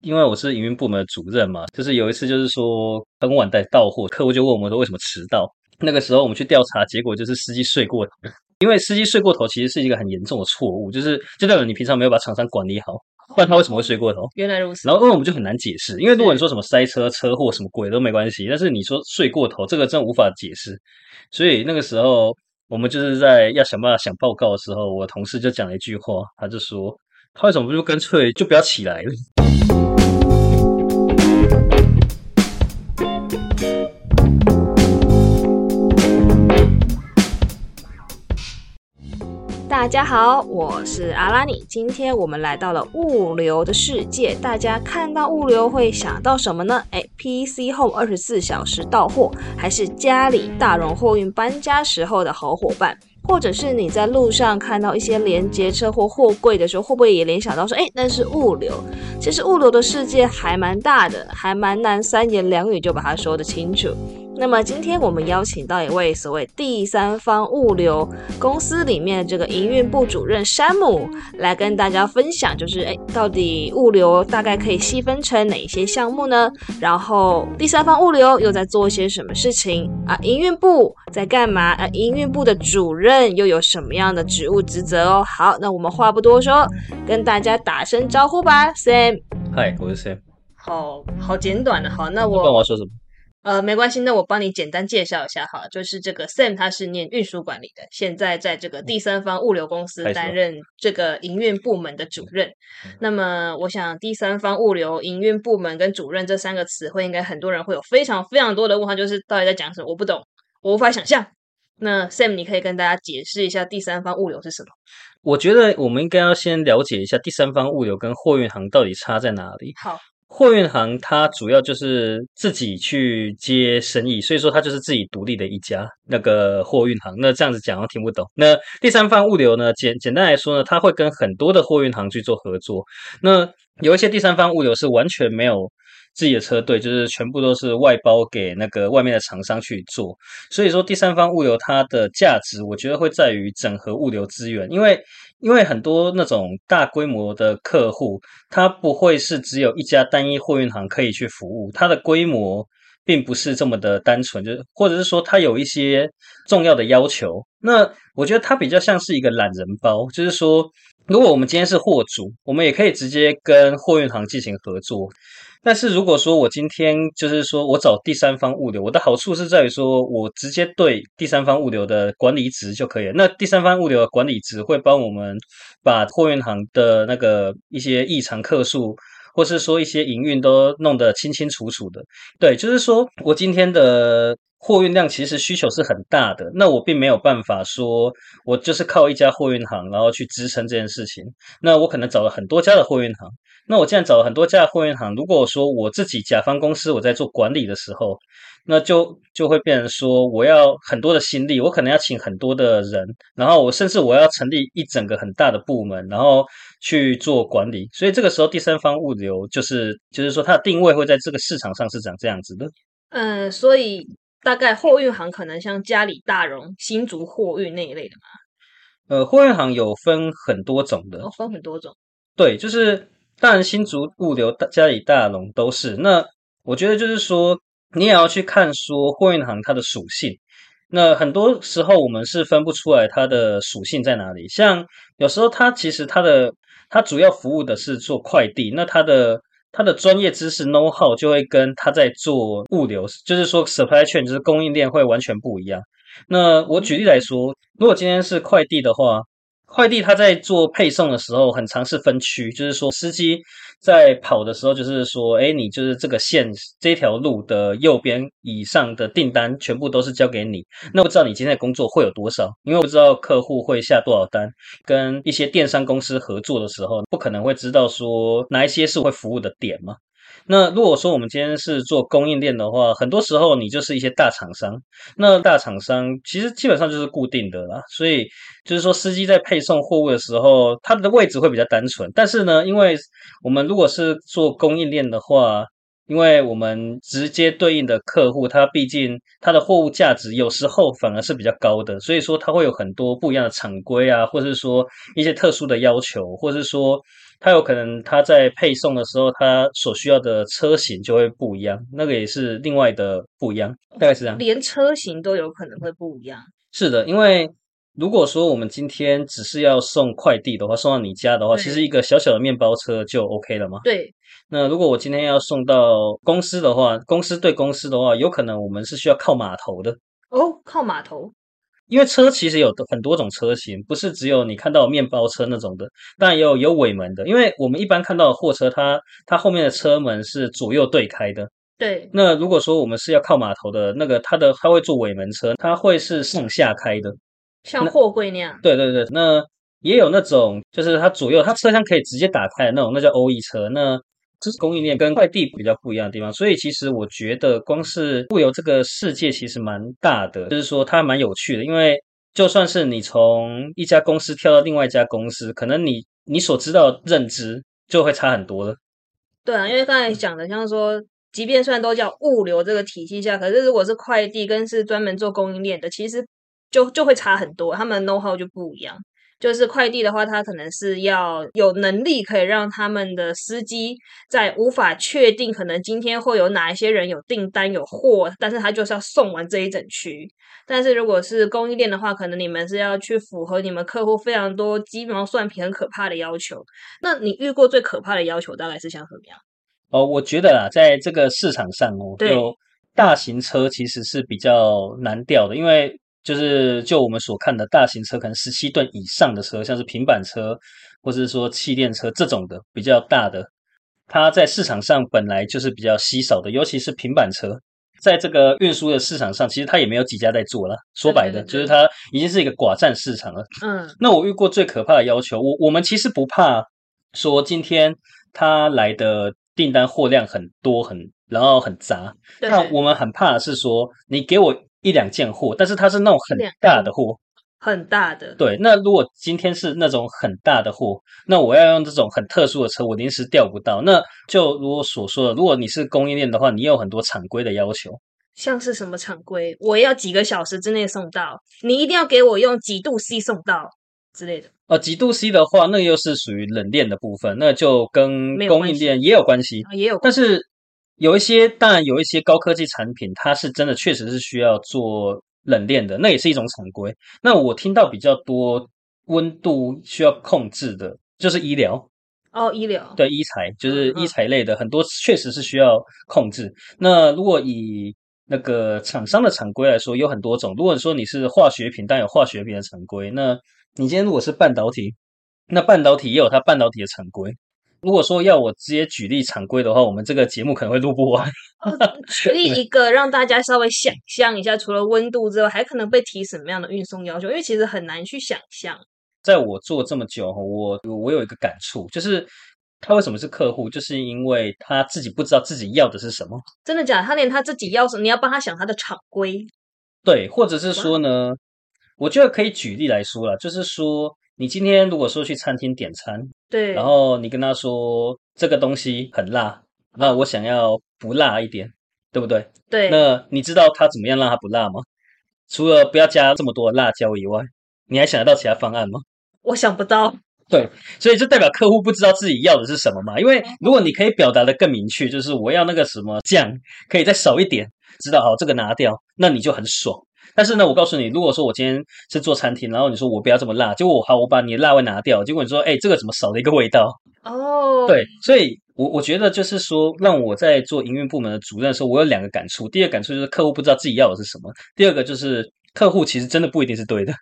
因为我是营运部门的主任嘛，就是有一次就是说很晚才到货，客户就问我们说为什么迟到。那个时候我们去调查，结果就是司机睡过头。因为司机睡过头其实是一个很严重的错误，就是就代表你平常没有把厂商管理好，不然他为什么会睡过头？原来如此。然后因为我们就很难解释，因为如果你说什么塞车、车祸什么鬼都没关系，但是你说睡过头，这个真无法解释。所以那个时候我们就是在要想办法想报告的时候，我同事就讲了一句话，他就说他为什么不就干脆就不要起来了？大家好，我是阿拉尼。今天我们来到了物流的世界。大家看到物流会想到什么呢？哎，PC Home 二十四小时到货，还是家里大荣货运搬家时候的好伙伴？或者是你在路上看到一些连接车或货柜的时候，会不会也联想到说，哎，那是物流？其实物流的世界还蛮大的，还蛮难三言两语就把它说得清楚。那么今天我们邀请到一位所谓第三方物流公司里面的这个营运部主任山姆，来跟大家分享，就是哎，到底物流大概可以细分成哪些项目呢？然后第三方物流又在做一些什么事情啊？营运部在干嘛？啊，营运部的主任又有什么样的职务职责哦？好，那我们话不多说，跟大家打声招呼吧，Sam。嗨，我是 Sam。好好简短的，好，那我。不管我说什么。呃，没关系，那我帮你简单介绍一下哈，就是这个 Sam 他是念运输管理的，现在在这个第三方物流公司担任这个营运部门的主任。那么，我想第三方物流营运部门跟主任这三个词汇，应该很多人会有非常非常多的问号，就是到底在讲什么？我不懂，我无法想象。那 Sam，你可以跟大家解释一下第三方物流是什么？我觉得我们应该要先了解一下第三方物流跟货运行到底差在哪里。好。货运行它主要就是自己去接生意，所以说它就是自己独立的一家那个货运行。那这样子讲，我听不懂。那第三方物流呢？简简单来说呢，它会跟很多的货运行去做合作。那有一些第三方物流是完全没有自己的车队，就是全部都是外包给那个外面的厂商去做。所以说，第三方物流它的价值，我觉得会在于整合物流资源，因为。因为很多那种大规模的客户，它不会是只有一家单一货运行可以去服务，它的规模并不是这么的单纯，就是或者是说它有一些重要的要求。那我觉得它比较像是一个懒人包，就是说，如果我们今天是货主，我们也可以直接跟货运行进行合作。但是如果说我今天就是说我找第三方物流，我的好处是在于说我直接对第三方物流的管理值就可以了。那第三方物流的管理值会帮我们把货运行的那个一些异常客数，或是说一些营运都弄得清清楚楚的。对，就是说我今天的。货运量其实需求是很大的，那我并没有办法说，我就是靠一家货运行，然后去支撑这件事情。那我可能找了很多家的货运行，那我既然找了很多家的货运行，如果说我自己甲方公司我在做管理的时候，那就就会变成说，我要很多的心力，我可能要请很多的人，然后我甚至我要成立一整个很大的部门，然后去做管理。所以这个时候，第三方物流就是就是说它的定位会在这个市场上是长这样子的。嗯，所以。大概货运行可能像嘉里大荣、新竹货运那一类的嘛？呃，货运行有分很多种的，哦，分很多种。对，就是当然新竹物流、嘉里大荣都是。那我觉得就是说，你也要去看说货运行它的属性。那很多时候我们是分不出来它的属性在哪里。像有时候它其实它的它主要服务的是做快递，那它的。他的专业知识 know how 就会跟他在做物流，就是说 supply chain 就是供应链会完全不一样。那我举例来说，如果今天是快递的话。快递他在做配送的时候，很常是分区，就是说司机在跑的时候，就是说，哎，你就是这个线这条路的右边以上的订单全部都是交给你。那不知道你今天的工作会有多少？因为不知道客户会下多少单，跟一些电商公司合作的时候，不可能会知道说哪一些是会服务的点嘛。那如果说我们今天是做供应链的话，很多时候你就是一些大厂商。那大厂商其实基本上就是固定的啦，所以就是说司机在配送货物的时候，他的位置会比较单纯。但是呢，因为我们如果是做供应链的话，因为我们直接对应的客户，他毕竟他的货物价值有时候反而是比较高的，所以说他会有很多不一样的厂规啊，或者是说一些特殊的要求，或者是说。它有可能它在配送的时候，它所需要的车型就会不一样，那个也是另外的不一样，大概是这样。连车型都有可能会不一样。是的，因为如果说我们今天只是要送快递的话，送到你家的话，其实一个小小的面包车就 OK 了嘛。对，那如果我今天要送到公司的话，公司对公司的话，有可能我们是需要靠码头的，哦，靠码头。因为车其实有很多种车型，不是只有你看到面包车那种的，但也有有尾门的。因为我们一般看到的货车，它它后面的车门是左右对开的。对，那如果说我们是要靠码头的那个，它的它会做尾门车，它会是上下开的。像货柜那样。对对对，那也有那种就是它左右它车厢可以直接打开的那种，那叫欧 E 车。那这是供应链跟快递比较不一样的地方，所以其实我觉得光是物流这个世界其实蛮大的，就是说它蛮有趣的，因为就算是你从一家公司跳到另外一家公司，可能你你所知道的认知就会差很多了。对啊，因为刚才讲的，像说，即便虽然都叫物流这个体系下，可是如果是快递跟是专门做供应链的，其实就就会差很多，他们 know how 就不一样。就是快递的话，它可能是要有能力可以让他们的司机在无法确定可能今天会有哪一些人有订单有货，但是他就是要送完这一整区。但是如果是供应链的话，可能你们是要去符合你们客户非常多鸡毛蒜皮很可怕的要求。那你遇过最可怕的要求大概是像什么样？哦，我觉得啦，在这个市场上哦，对就大型车其实是比较难调的，因为就是就我们所看的大型车，可能十七吨以上的车，像是平板车或者是说气垫车这种的比较大的，它在市场上本来就是比较稀少的，尤其是平板车。在这个运输的市场上，其实它也没有几家在做了。说白的，对对对就是它已经是一个寡占市场了。嗯，那我遇过最可怕的要求，我我们其实不怕说今天他来的订单货量很多很，然后很杂，对，那我们很怕的是说你给我一两件货，但是它是那种很大的货，很大的，对。那如果今天是那种很大的货，那我要用这种很特殊的车，我临时调不到。那就如我所说的，如果你是供应链的话，你有很多厂规的要求。像是什么常规，我要几个小时之内送到，你一定要给我用几度 C 送到之类的。呃，几度 C 的话，那又是属于冷链的部分，那就跟供应链也有关系。啊，也有但是有一些，当然有一些高科技产品，它是真的确实是需要做冷链的，那也是一种常规。那我听到比较多温度需要控制的，就是医疗，哦，医疗对医材，就是医材类的，很多确实是需要控制。那如果以那个厂商的常规来说，有很多种。如果说你是化学品，但有化学品的常规。那你今天如果是半导体，那半导体也有它半导体的常规。如果说要我直接举例常规的话，我们这个节目可能会录不完。举 例一个让大家稍微想象一下，除了温度之外，还可能被提什么样的运送要求？因为其实很难去想象。在我做这么久，我我有一个感触，就是他为什么是客户，就是因为他自己不知道自己要的是什么。真的假的？他连他自己要什么，你要帮他想他的厂规。对，或者是说呢，我觉得可以举例来说啦，就是说，你今天如果说去餐厅点餐，对，然后你跟他说这个东西很辣，那我想要不辣一点，对不对？对，那你知道他怎么样让它不辣吗？除了不要加这么多辣椒以外，你还想得到其他方案吗？我想不到。对所以就代表客户不知道自己要的是什么嘛？因为如果你可以表达的更明确，就是我要那个什么酱可以再少一点，知道好这个拿掉，那你就很爽。但是呢，我告诉你，如果说我今天是做餐厅，然后你说我不要这么辣，结果我好我把你的辣味拿掉，结果你说哎这个怎么少了一个味道？哦，对，所以我我觉得就是说，让我在做营运部门的主任的时候，我有两个感触。第一个感触就是客户不知道自己要的是什么；第二个就是客户其实真的不一定是对的。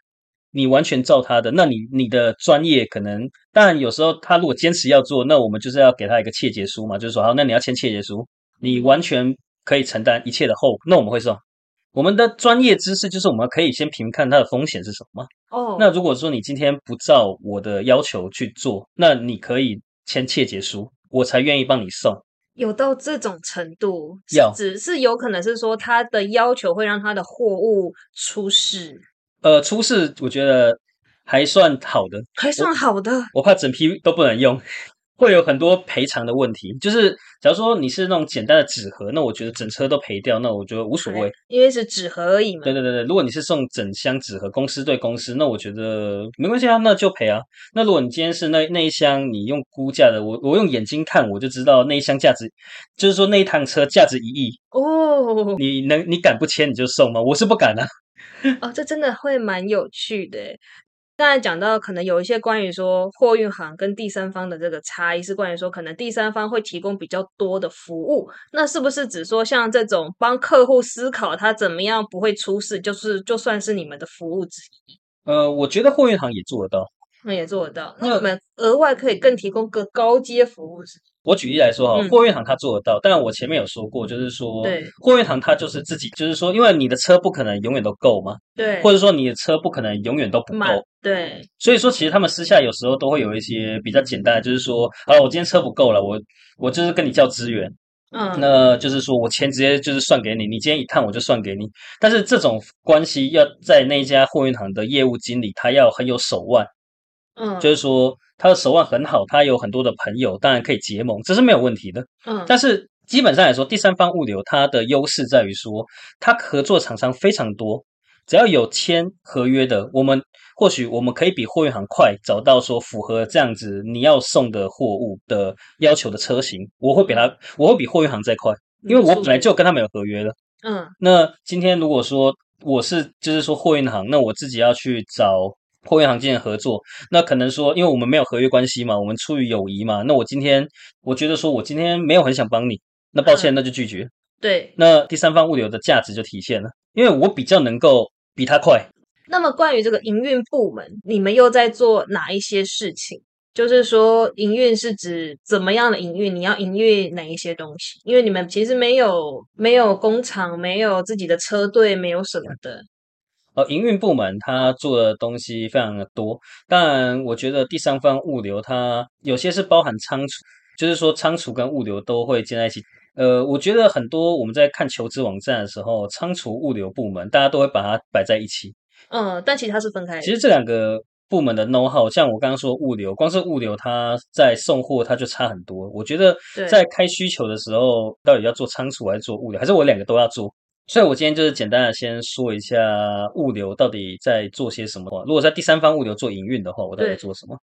你完全照他的，那你你的专业可能，当然有时候他如果坚持要做，那我们就是要给他一个切结书嘛，就是说好，那你要签切结书，你完全可以承担一切的后果，那我们会送。我们的专业知识就是我们可以先评判它的风险是什么。哦，那如果说你今天不照我的要求去做，那你可以签切结书，我才愿意帮你送。有到这种程度，要只是有可能是说他的要求会让他的货物出事，呃，出事我觉得还算好的，还算好的。我怕整批都不能用。会有很多赔偿的问题。就是假如说你是那种简单的纸盒，那我觉得整车都赔掉，那我觉得无所谓。因为是纸盒而已嘛。对对对对，如果你是送整箱纸盒，公司对公司，那我觉得没关系啊，那就赔啊。那如果你今天是那那一箱，你用估价的，我我用眼睛看，我就知道那一箱价值，就是说那一趟车价值一亿哦。你能你敢不签你就送吗？我是不敢啊。哦，这真的会蛮有趣的。刚才讲到，可能有一些关于说货运行跟第三方的这个差异，是关于说可能第三方会提供比较多的服务。那是不是只说像这种帮客户思考他怎么样不会出事，就是就算是你们的服务之一？呃，我觉得货运行也做得到，那也做得到。那我们额外可以更提供个高阶服务是？我举例来说哈，货运行他做得到，但我前面有说过，就是说，货运行它就是自己，就是说，因为你的车不可能永远都够嘛，对，或者说你的车不可能永远都不够，对，所以说其实他们私下有时候都会有一些比较简单的，就是说，好了，我今天车不够了，我我就是跟你叫资源，嗯，那就是说我钱直接就是算给你，你今天一趟我就算给你，但是这种关系要在那家货运行的业务经理他要很有手腕，嗯，就是说。他的手腕很好，他有很多的朋友，当然可以结盟，这是没有问题的。嗯，但是基本上来说，第三方物流它的优势在于说，它合作厂商非常多，只要有签合约的，我们或许我们可以比货运行快找到说符合这样子你要送的货物的要求的车型，我会比他，我会比货运行再快，因为我本来就跟他们有合约了。嗯，那今天如果说我是就是说货运行，那我自己要去找。货运行进行合作，那可能说，因为我们没有合约关系嘛，我们出于友谊嘛，那我今天我觉得说我今天没有很想帮你，那抱歉，那就拒绝。对，那第三方物流的价值就体现了，因为我比较能够比他快。那么关于这个营运部门，你们又在做哪一些事情？就是说，营运是指怎么样的营运？你要营运哪一些东西？因为你们其实没有没有工厂，没有自己的车队，没有什么的。呃，营运部门它做的东西非常的多，但我觉得第三方物流它有些是包含仓储，就是说仓储跟物流都会建在一起。呃，我觉得很多我们在看求职网站的时候，仓储物流部门大家都会把它摆在一起。嗯，但其实它是分开。其实这两个部门的 know how，像我刚刚说物流，光是物流它在送货它就差很多。我觉得在开需求的时候，到底要做仓储还是做物流，还是我两个都要做？所以，我今天就是简单的先说一下物流到底在做些什么。如果在第三方物流做营运的话，我到底做什么？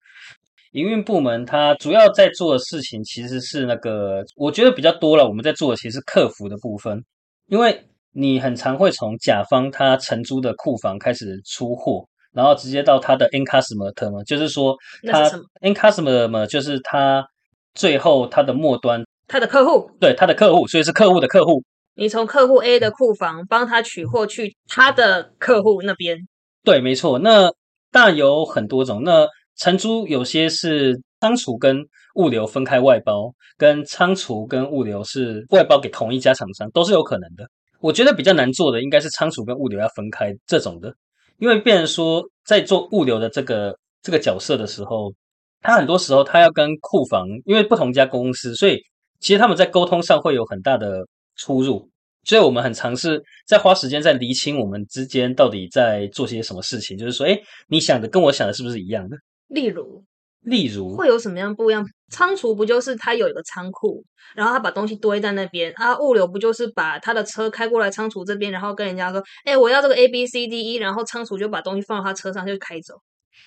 营运部门它主要在做的事情其实是那个，我觉得比较多了。我们在做的其实是客服的部分，因为你很常会从甲方他承租的库房开始出货，然后直接到他的 end customer 嘛，就是说他 end customer 嘛，就是他最后他的末端，他的客户，对他的客户，所以是客户的客户。你从客户 A 的库房帮他取货去他的客户那边，对，没错。那当然有很多种。那承租有些是仓储跟物流分开外包，跟仓储跟物流是外包给同一家厂商，都是有可能的。我觉得比较难做的应该是仓储跟物流要分开这种的，因为变成说在做物流的这个这个角色的时候，他很多时候他要跟库房，因为不同家公司，所以其实他们在沟通上会有很大的。出入，所以我们很尝试在花时间在厘清我们之间到底在做些什么事情。就是说，哎，你想的跟我想的是不是一样的？例如，例如会有什么样不一样？仓储不就是他有一个仓库，然后他把东西堆在那边啊？物流不就是把他的车开过来仓储这边，然后跟人家说，哎，我要这个 A B C D E，然后仓储就把东西放到他车上就开走，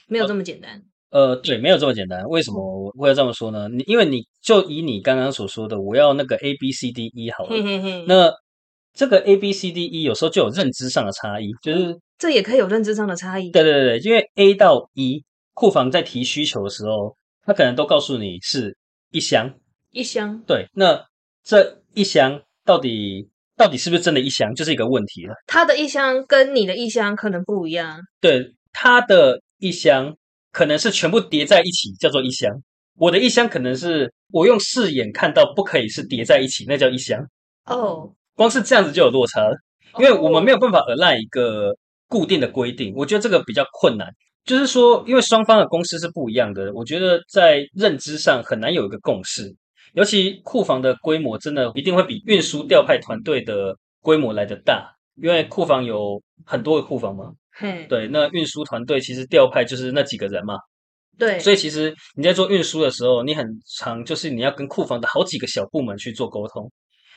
没有这么简单。呃，对，没有这么简单。为什么我会这么说呢？你因为你就以你刚刚所说的，我要那个 A B C D E 好了。那这个 A B C D E 有时候就有认知上的差异，就是这也可以有认知上的差异。对对对对，因为 A 到 E 库房在提需求的时候，他可能都告诉你是一箱一箱。对，那这一箱到底到底是不是真的一箱，就是一个问题了。他的一箱跟你的一箱可能不一样。对，他的一箱。可能是全部叠在一起，叫做一箱。我的一箱可能是我用视眼看到，不可以是叠在一起，那叫一箱。哦，光是这样子就有落差了，因为我们没有办法而赖一个固定的规定。我觉得这个比较困难，就是说，因为双方的公司是不一样的，我觉得在认知上很难有一个共识。尤其库房的规模，真的一定会比运输调派团队的规模来的大，因为库房有很多个库房嘛。对，那运输团队其实调派就是那几个人嘛，对，所以其实你在做运输的时候，你很常就是你要跟库房的好几个小部门去做沟通。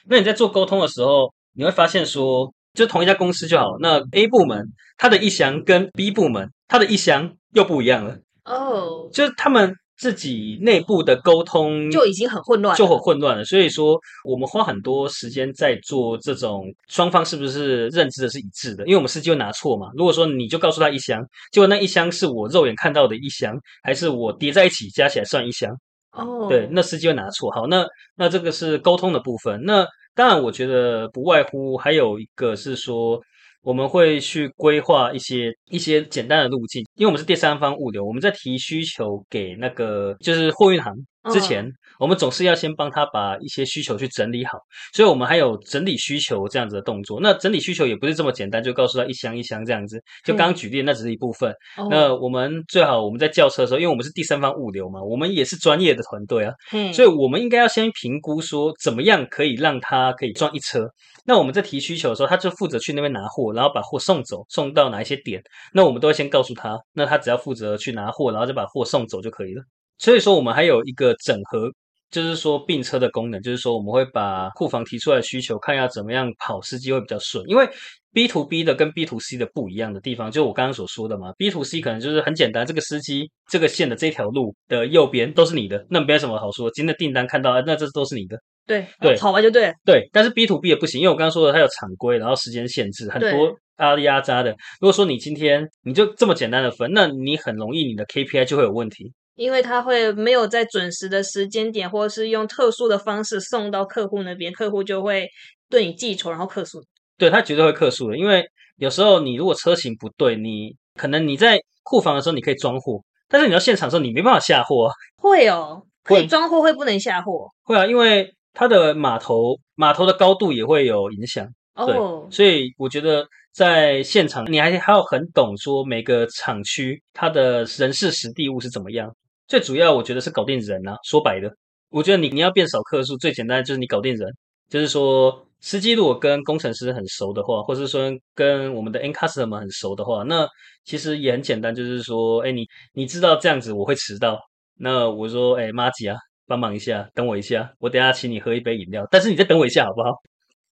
那你在做沟通的时候，你会发现说，就同一家公司就好，那 A 部门它的意向跟 B 部门它的意向又不一样了，哦，就是他们自己内部的沟通就已经很混乱，就很混乱了。所以说，我们花很多时间在做这种双方是不是认知的是一致的，因为我们司机会拿错嘛。如果说你就告诉他一箱，结果那一箱是我肉眼看到的一箱，还是我叠在一起加起来算一箱？哦，对，那司机会拿错。好，那那这个是沟通的部分。那当然，我觉得不外乎还有一个是说，我们会去规划一些一些简单的路径，因为我们是第三方物流，我们在提需求给那个就是货运行之前，我们总是要先帮他把一些需求去整理好，所以我们还有整理需求这样子的动作。那整理需求也不是这么简单，就告诉他一箱一箱这样子。就刚刚举例，那只是一部分。哦那我们最好我们在叫车的时候，因为我们是第三方物流嘛，我们也是专业的团队啊，所以我们应该要先评估说怎么样可以让他可以装一车。那我们在提需求的时候，他就负责去那边拿货，然后把货送走，送到哪一些点，那我们都会先告诉他，那他只要负责去拿货，然后再把货送走就可以了。所以说，我们还有一个整合，就是说并车的功能，就是说我们会把库房提出来的需求，看一下怎么样跑司机会比较顺，因为 B to B 的跟 B to C 的不一样的地方，就我刚刚所说的嘛，B to C 可能就是很简单，这个司机这个线的这条路的右边都是你的，那没什么好说，今天的订单看到，啊那这都是你的。对对跑完就对，对，但是 B to B 也不行，因为我刚刚说的，它有厂规，然后时间限制，很多阿里阿扎的。如果说你今天你就这么简单的分，那你很容易你的 KPI 就会有问题。因为他会没有在准时的时间点，或者是用特殊的方式送到客户那边，客户就会对你记仇，然后客诉。对，他绝对会客诉的，因为有时候你如果车型不对，你可能你在库房的时候你可以装货，但是你到现场的时候你没办法下货啊。会哦，可以会装货，会不能下货会啊，因为它的码头码头的高度也会有影响。对哦。所以我觉得在现场，你还还要很懂说每个厂区它的人事实地物是怎么样。最主要我觉得是搞定人啊，说白的，我觉得你你要变少客数，最简单就是你搞定人，就是说司机如果跟工程师很熟的话，或是说跟我们的 end customer 很熟的话，那其实也很简单，就是说，哎，你你知道这样子我会迟到，那我说，哎，妈吉啊，帮忙一下，等我一下，我等下请你喝一杯饮料，但是你再等我一下好不好？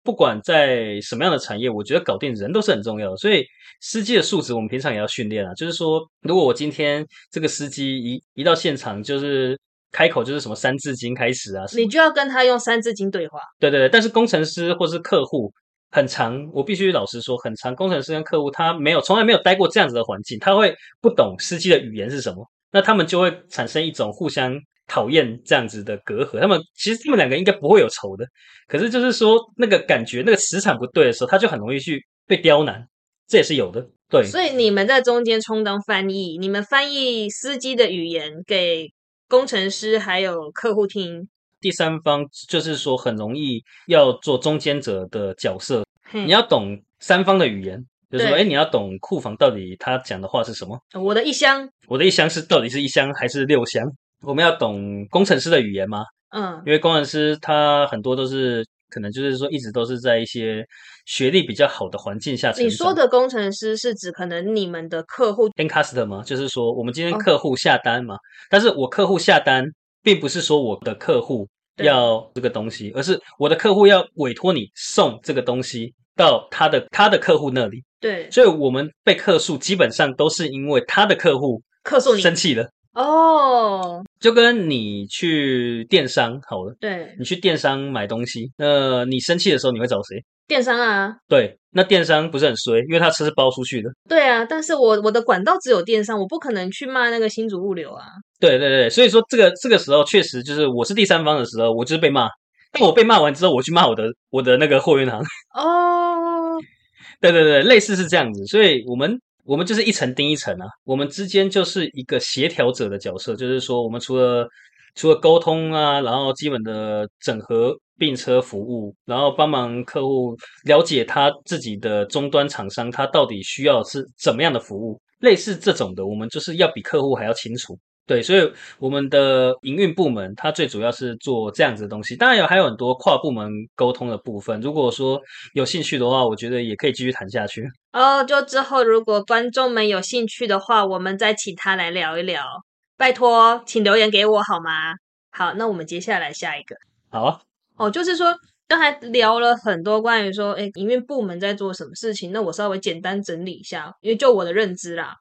不管在什么样的产业，我觉得搞定人都是很重要的。所以司机的素质，我们平常也要训练啊。就是说，如果我今天这个司机一一到现场，就是开口就是什么三字经开始啊，你就要跟他用三字经对话。对对对。但是工程师或是客户很长，我必须老实说，很长。工程师跟客户他没有从来没有待过这样子的环境，他会不懂司机的语言是什么，那他们就会产生一种互相讨厌这样子的隔阂。他们其实他们两个应该不会有仇的，可是就是说那个感觉那个磁场不对的时候，他就很容易去被刁难，这也是有的。对，所以你们在中间充当翻译，你们翻译司机的语言给工程师还有客户听。第三方就是说很容易要做中间者的角色，你要懂三方的语言，就是说，对哎，你要懂库房到底他讲的话是什么。我的一箱，我的一箱是到底是一箱还是六箱？我们要懂工程师的语言吗？嗯，因为工程师他很多都是可能就是说一直都是在一些学历比较好的环境下成长。你说的工程师是指可能你们的客户 end customer 就是说我们今天哦。客户下单嘛，但是我客户下单，并不是说我的客户要这个东西，而是我的客户要委托你送这个东西到他的他的客户那里，对。所以我们被客诉基本上都是因为他的客户客诉你。生气了，哦，就跟你去电商好了，对，你去电商买东西，那你生气的时候你会找谁？电商啊，对，那电商不是很衰，因为他车是包出去的。对啊，但是我我的管道只有电商，我不可能去骂那个新竹物流啊。对对对，所以说这个这个时候确实就是我是第三方的时候，我就是被骂。但我被骂完之后，我去骂我的我的那个货运行。哦，对对对，类似是这样子。所以我们我们就是一层盯一层啊，我们之间就是一个协调者的角色，就是说我们除了除了沟通啊，然后基本的整合并车服务，然后帮忙客户了解他自己的终端厂商他到底需要是怎么样的服务，类似这种的，我们就是要比客户还要清楚。对，所以我们的营运部门它最主要是做这样子的东西，当然有还有很多跨部门沟通的部分。如果说有兴趣的话，我觉得也可以继续谈下去。哦，就之后如果观众们有兴趣的话，我们再请他来聊一聊。拜托，请留言给我好吗？好，那我们接下来下一个好啊，哦，就是说刚才聊了很多关于说，哎，营运部门在做什么事情，那我稍微简单整理一下，因为就我的认知啦。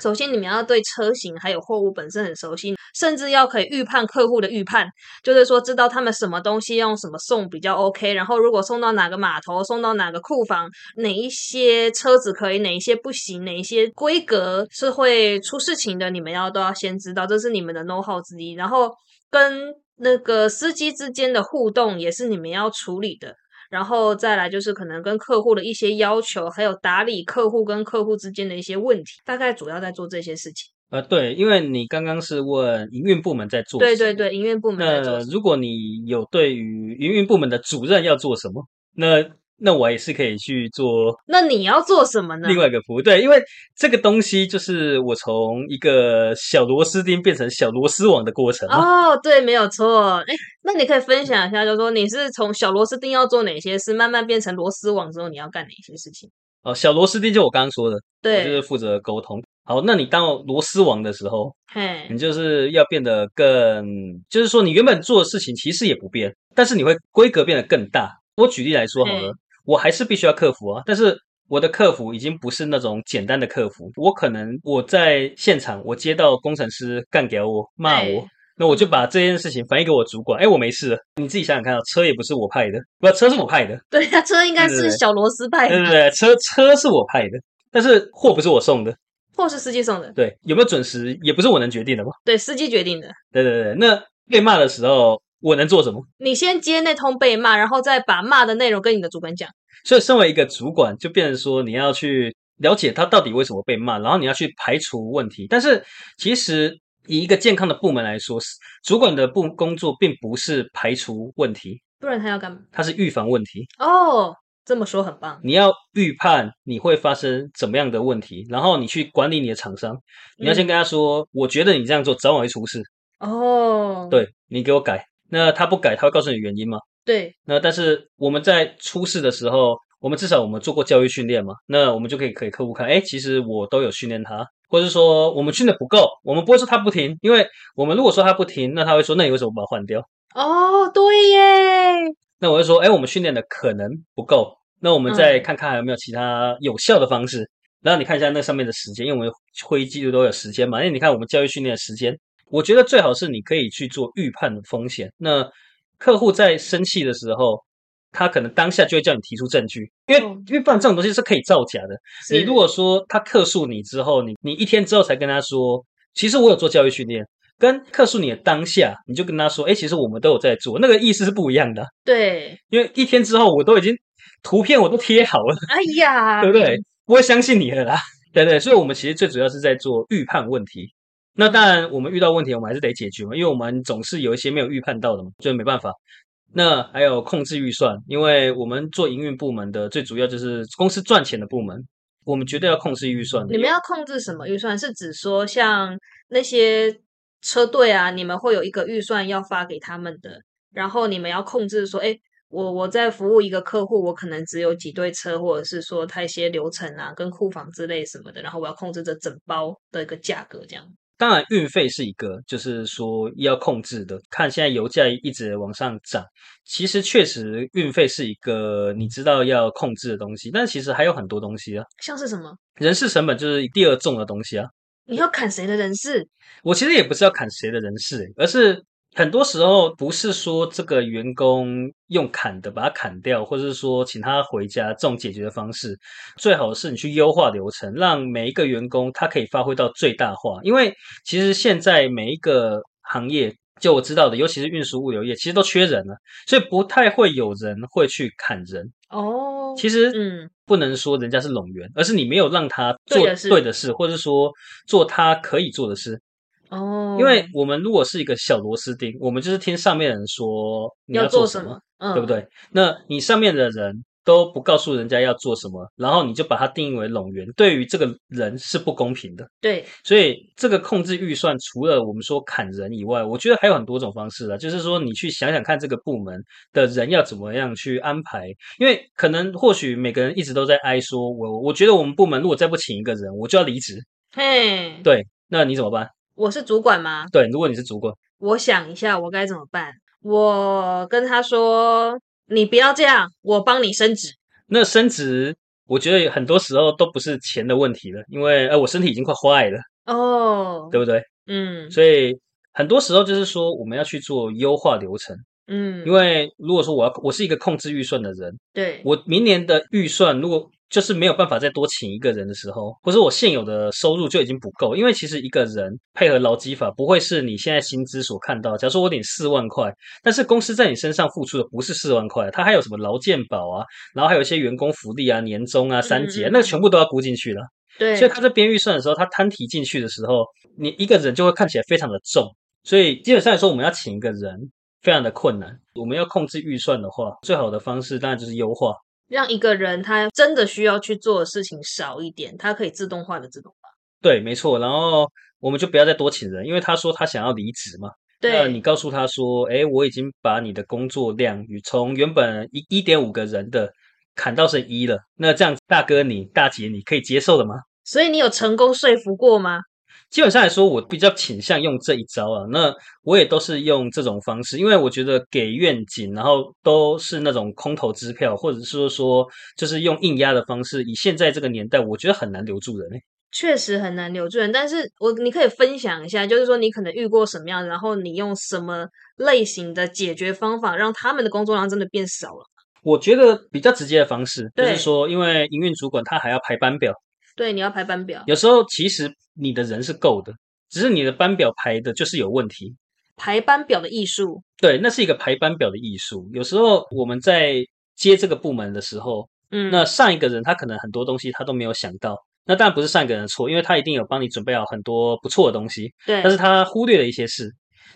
首先，你们要对车型还有货物本身很熟悉，甚至要可以预判客户的预判，就是说知道他们什么东西用什么送比较 OK。然后，如果送到哪个码头，送到哪个库房，哪一些车子可以，哪一些不行，哪一些规格是会出事情的，你们要都要先知道，这是你们的 know how 之一。然后，跟那个司机之间的互动也是你们要处理的。然后再来就是可能跟客户的一些要求，还有打理客户跟客户之间的一些问题，大概主要在做这些事情。呃，对，因为你刚刚是问营运部门在做，对对对，营运部门在做。那如果你有对于营运部门的主任要做什么，那。那我也是可以去做。那你要做什么呢？另外一个服务，对，因为这个东西就是我从一个小螺丝钉变成小螺丝网的过程。哦，对，没有错。哎，那你可以分享一下，就是说你是从小螺丝钉要做哪些事，慢慢变成螺丝网之后，你要干哪些事情？哦，小螺丝钉就我刚刚说的，对，就是负责沟通。好，那你当螺丝网的时候，嘿，你就是要变得更，就是说你原本做的事情其实也不变，但是你会规格变得更大。我举例来说好了。我还是必须要克服啊，但是我的客服已经不是那种简单的客服。我可能我在现场，我接到工程师干掉我骂我，那我就把这件事情反映给我主管。哎，我没事，你自己想想看啊，车也不是我派的，不，车是我派的。对呀，车应该是小螺丝派的。对对对，车车是我派的，但是货不是我送的，货是司机送的。对，有没有准时也不是我能决定的嘛。对，司机决定的。对对对，那被骂的时候我能做什么？你先接那通被骂，然后再把骂的内容跟你的主管讲。所以，身为一个主管，就变成说你要去了解他到底为什么被骂，然后你要去排除问题。但是，其实以一个健康的部门来说，主管的部工作并不是排除问题，不然他要干嘛？他是预防问题。哦，这么说很棒。你要预判你会发生怎么样的问题，然后你去管理你的厂商。你要先跟他说，我觉得你这样做早晚会出事。哦，对你给我改。那他不改，他会告诉你原因吗？对，那但是我们在出事的时候，我们至少我们做过教育训练嘛，那我们就可以给客户看，哎，其实我都有训练他，或者说我们训的不够，我们不会说他不停，因为我们如果说他不停，那他会说，那你为什么把它换掉？哦，对耶。那我就说，哎，我们训练的可能不够，那我们再看看还有没有其他有效的方式。然后你看一下那上面的时间，因为我们会议记录都有时间嘛，因为你看我们教育训练的时间，我觉得最好是你可以去做预判的风险。那客户在生气的时候，他可能当下就会叫你提出证据，因为因为不然这种东西是可以造假的。你如果说他客诉你之后，你你一天之后才跟他说，其实我有做教育训练，跟客诉你的当下，你就跟他说，哎，其实我们都有在做，那个意思是不一样的。对，因为一天之后我都已经图片我都贴好了，哎呀，对不对？不会相信你了啦，对对？所以我们其实最主要是在做预判问题。那当然，我们遇到问题，我们还是得解决嘛，因为我们总是有一些没有预判到的嘛，就没办法。那还有控制预算，因为我们做营运部门的，最主要就是公司赚钱的部门，我们绝对要控制预算。你们要控制什么预算？是指说像那些车队啊，你们会有一个预算要发给他们的，然后你们要控制说，哎，我我在服务一个客户，我可能只有几对车，或者是说他一些流程啊，跟库房之类什么的，然后我要控制这整包的一个价格，这样。当然，运费是一个，就是说要控制的。看现在油价一直往上涨，其实确实运费是一个你知道要控制的东西。但其实还有很多东西啊，像是什么人事成本就是第二重的东西啊。你要砍谁的人事？我其实也不是要砍谁的人事，而是。很多时候不是说这个员工用砍的把他砍掉，或者是说请他回家这种解决的方式，最好是你去优化流程，让每一个员工他可以发挥到最大化。因为其实现在每一个行业，就我知道的，尤其是运输物流业，其实都缺人了，所以不太会有人会去砍人。哦，其实嗯，不能说人家是冗员，而是你没有让他做对的事，或者说做他可以做的事。哦，因为我们如果是一个小螺丝钉，我们就是听上面人说你要做什么，对不对？那你上面的人都不告诉人家要做什么，然后你就把它定义为冗员，对于这个人是不公平的。对，所以这个控制预算，除了我们说砍人以外，我觉得还有很多种方式啊。就是说，你去想想看，这个部门的人要怎么样去安排？因为可能或许每个人一直都在哀说，我我觉得我们部门如果再不请一个人，我就要离职。嘿，对，那你怎么办？我是主管吗？对，如果你是主管，我想一下，我该怎么办？我跟他说：“你不要这样，我帮你升职。那升职，我觉得很多时候都不是钱的问题了，因为呃，我身体已经快坏了，”哦，对不对？嗯所以很多时候就是说，我们要去做优化流程，嗯，因为如果说我要我是一个控制预算的人，对，我明年的预算如果就是没有办法再多请一个人的时候，或者我现有的收入就已经不够，因为其实一个人配合劳基法不会是你现在薪资所看到。假如说我领四万块，但是公司在你身上付出的不是四万块，它还有什么劳健保啊，然后还有一些员工福利啊、年终啊、三节，那个全部都要估进去了。对，所以他在编预算的时候，他摊提进去的时候，你一个人就会看起来非常的重。所以基本上来说，我们要请一个人非常的困难。我们要控制预算的话，最好的方式当然就是优化。让一个人他真的需要去做的事情少一点，他可以自动化的自动化。对，没错。然后我们就不要再多请人，因为他说他想要离职嘛。那对，你告诉他说，哎，我已经把你的工作量与从原本一一点五个人的砍到剩一了。那这样，大哥你、大姐你可以接受的吗？所以你有成功说服过吗？基本上来说，我比较倾向用这一招啊。那我也都是用这种方式，因为我觉得给愿景，然后都是那种空头支票，或者是说就是用硬压的方式。以现在这个年代，我觉得很难留住人、欸。确实很难留住人，但是我你可以分享一下，就是说你可能遇过什么样，然后你用什么类型的解决方法，让他们的工作量真的变少了。我觉得比较直接的方式，就是说，因为营运主管他还要排班表，对，你要排班表，有时候其实你的人是够的，只是你的班表排的就是有问题。排班表的艺术。对，那是一个排班表的艺术。有时候我们在接这个部门的时候，嗯，那上一个人他可能很多东西他都没有想到，那当然不是上一个人的错，因为他一定有帮你准备好很多不错的东西，对，但是他忽略了一些事。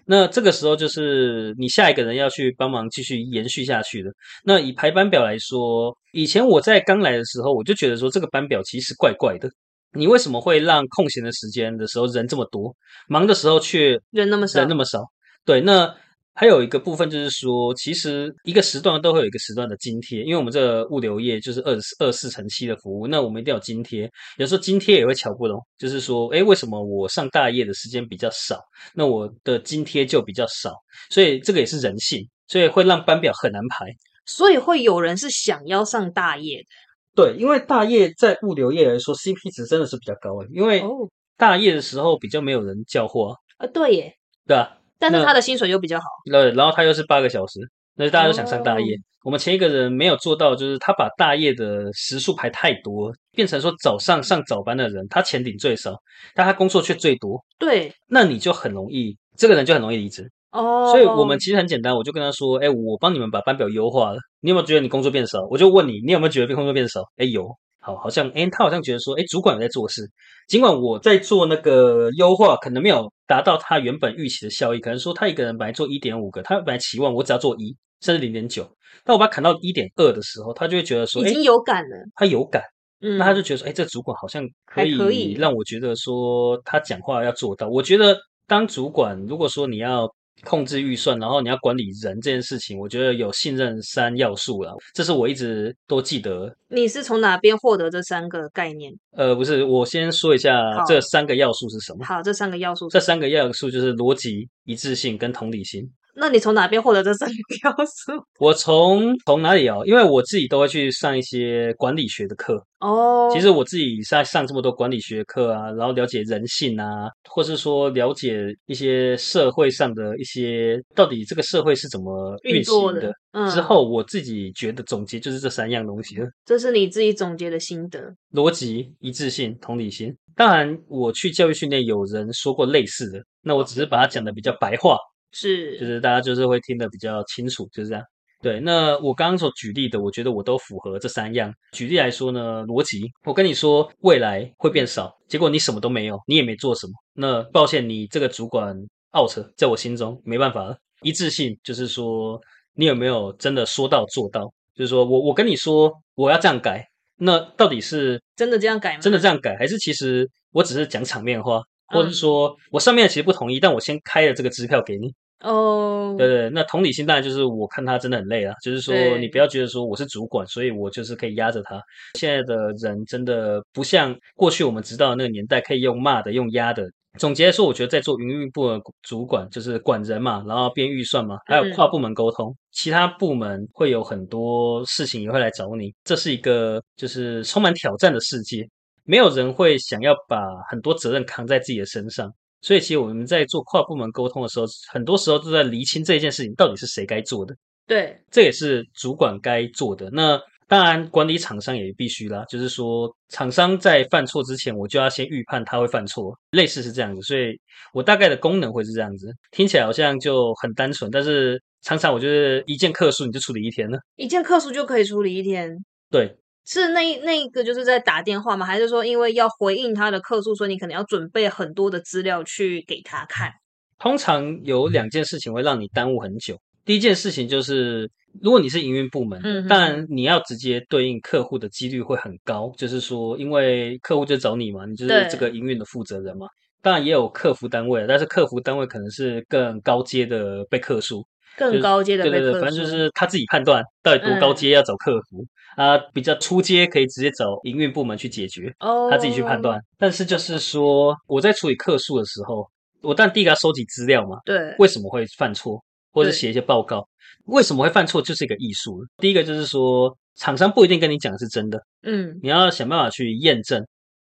那这个时候就是你下一个人要去帮忙继续延续下去的。那以排班表来说，以前我在刚来的时候，我就觉得说这个班表其实怪怪的。你为什么会让空闲的时间的时候人这么多，忙的时候却人那么少，人那么少？对，那还有一个部分就是说，其实一个时段都会有一个时段的津贴，因为我们这个物流业就是二二四乘七的服务，那我们一定要有津贴。有时候津贴也会瞧不拢，就是说，哎，为什么我上大夜的时间比较少，那我的津贴就比较少？所以这个也是人性，所以会让班表很难排。所以会有人是想要上大夜的。对，因为大夜在物流业来说，CP 值真的是比较高诶，因为哦，大夜的时候比较没有人叫货、啊，啊，对耶，对啊、但是他的薪水又比较好。对，然后他又是八个小时，那大家都想上大夜。哦我们前一个人没有做到，就是他把大夜的时数排太多，变成说早上上早班的人，他钱领最少，但他工作却最多，对，那你就很容易，这个人就很容易离职。哦，所以我们其实很简单，我就跟他说，哎，我帮你们把班表优化了，你有没有觉得你工作变少？我就问你，你有没有觉得工作变少？哎，有。好，好像哎，他好像觉得说，哎，主管有在做事，尽管我在做那个优化，可能没有达到他原本预期的效益，可能说他一个人本来做一点五个，他本来期望我只要做一，甚至零点九，但我把它砍到一点二的时候，他就会觉得说，哎，已经有感了。他有感，嗯，那他就觉得说，哎，这主管好像可以让我觉得说他讲话要做到。我觉得当主管，如果说你要控制预算，然后你要管理人这件事情，我觉得有信任三要素了，这是我一直都记得。你是从哪边获得这三个概念？呃，不是，我先说一下这三个要素是什么。好，这三个要素这。三个要素就是逻辑、一致性跟同理心。那你从哪边获得这三个 要素？我从从哪里哦？因为我自己都会去上一些管理学的课，哦，其实我自己在上这么多管理学课啊，然后了解人性啊，或是说了解一些社会上的一些到底这个社会是怎么运运作的行的。嗯之后，我自己觉得总结就是这三样东西了：这是你自己总结的心得。逻辑、一致性、同理心。当然，我去教育训练有人说过类似的，那我只是把它讲的比较白话，是，就是大家就是会听得比较清楚，就是这样。对，那我刚刚所举例的，我觉得我都符合这三样。举例来说呢，逻辑，我跟你说未来会变少，结果你什么都没有，你也没做什么，那抱歉，你这个主管 out，在我心中没办法了。一致性就是说，你有没有真的说到做到？就是说我我跟你说我要这样改，那到底是真的这样改吗？真的这样改，还是其实我只是讲场面话，或者说我上面其实不同意，但我先开了这个支票给你。哦，对对，那同理心当然就是我看他真的很累啊，就是说你不要觉得说我是主管，所以我就是可以压着他。现在的人真的不像过去我们知道的那个年代，可以用骂的、用压的，总结来说，我觉得在做营运部的主管，就是管人嘛，然后编预算嘛，还有嗯跨部门沟通，其他部门会有很多事情也会来找你，这是一个就是充满挑战的世界，没有人会想要把很多责任扛在自己的身上。所以，其实我们在做跨部门沟通的时候，很多时候都在厘清这件事情到底是谁该做的。对，这也是主管该做的。那当然，管理厂商也必须啦，就是说，厂商在犯错之前，我就要先预判他会犯错，类似是这样子。所以我大概的功能会是这样子，听起来好像就很单纯，但是常常我觉得一件客诉你就处理一天了。一件客诉就可以处理一天。对，是那一那一个就是在打电话吗？还是说因为要回应他的客诉，所以你可能要准备很多的资料去给他看？通常有两件事情会让你耽误很久。第一件事情就是，如果你是营运部门，嗯当然你要直接对应客户的几率会很高，就是说，因为客户就找你嘛，你就是对这个营运的负责人嘛。当然也有客服单位，但是客服单位可能是更高阶的被客诉，更高阶的对对对，反正就是他自己判断到底多高嗯阶要找客服、啊，比较初阶可以直接找营运部门去解决。哦，他自己去判断。但是就是说，我在处理客诉的时候，我当然第一个要收集资料嘛，对，为什么会犯错，或者写一些报告，为什么会犯错，就是一个艺术。第一个就是说，厂商不一定跟你讲的是真的，嗯，你要想办法去验证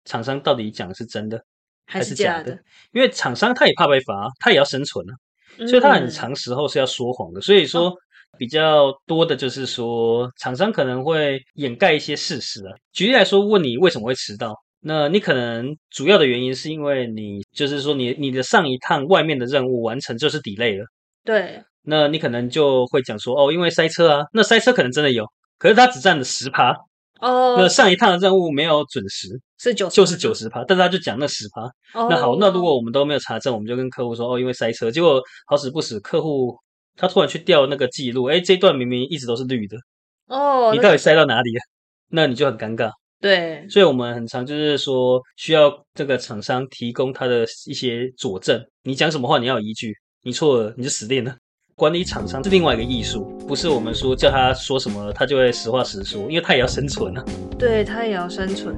厂商到底讲的是真的还是假的假的，，因为厂商他也怕被罚，他也要生存啊。所以他很嗯长时候是要说谎的。所以说比较多的就是说，厂商可能会掩盖一些事实啊。举例来说，问你为什么会迟到，那你可能主要的原因是因为你就是说你你的上一趟外面的任务完成就是 delay 了，对，那你可能就会讲说哦，因为塞车啊，那塞车可能真的有。可是它只占了十趴，哦，那上一趟的任务没有准时，是九，就是九。十趴，但是他就讲那十趴，哦那好，那如果我们都没有查证，我们就跟客户说哦，因为塞车，结果好死不死，客户他突然去调那个记录，哎，这段明明一直都是绿的，哦，你到底塞到哪里了？那你就很尴尬。对，所以我们很常就是说，需要这个厂商提供他的一些佐证，你讲什么话你要有依据，你错了你就死定了。管理厂商是另外一个艺术，不是我们说叫他说什么他就会实话实说，因为他也要生存啊。对他也要生存。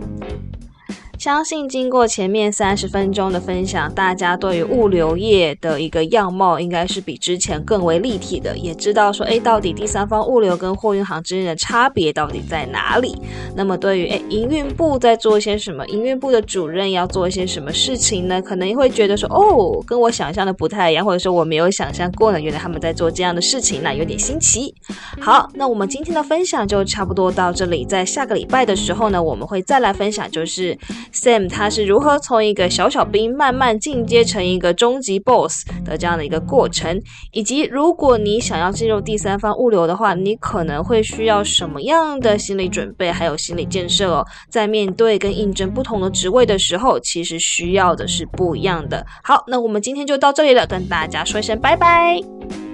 相信经过前面三十分钟的分享，大家对于物流业的一个样貌应该是比之前更为立体的，也知道说，哎，到底第三方物流跟货运行之间的差别到底在哪里？那么对于哎营运部在做一些什么，营运部的主任要做一些什么事情呢？可能会觉得说，哦，跟我想象的不太一样，或者说我没有想象过呢，原来他们在做这样的事情，那有点新奇。好，那我们今天的分享就差不多到这里。在下个礼拜的时候呢，我们会再来分享，就是 Sam 他是如何从一个小小兵慢慢进阶成一个终极 BOSS 的这样的一个过程，以及如果你想要进入第三方物流的话，你可能会需要什么样的心理准备，还有心理建设哦。在面对跟应征不同的职位的时候，其实需要的是不一样的。好，那我们今天就到这里了，跟大家说一声拜拜。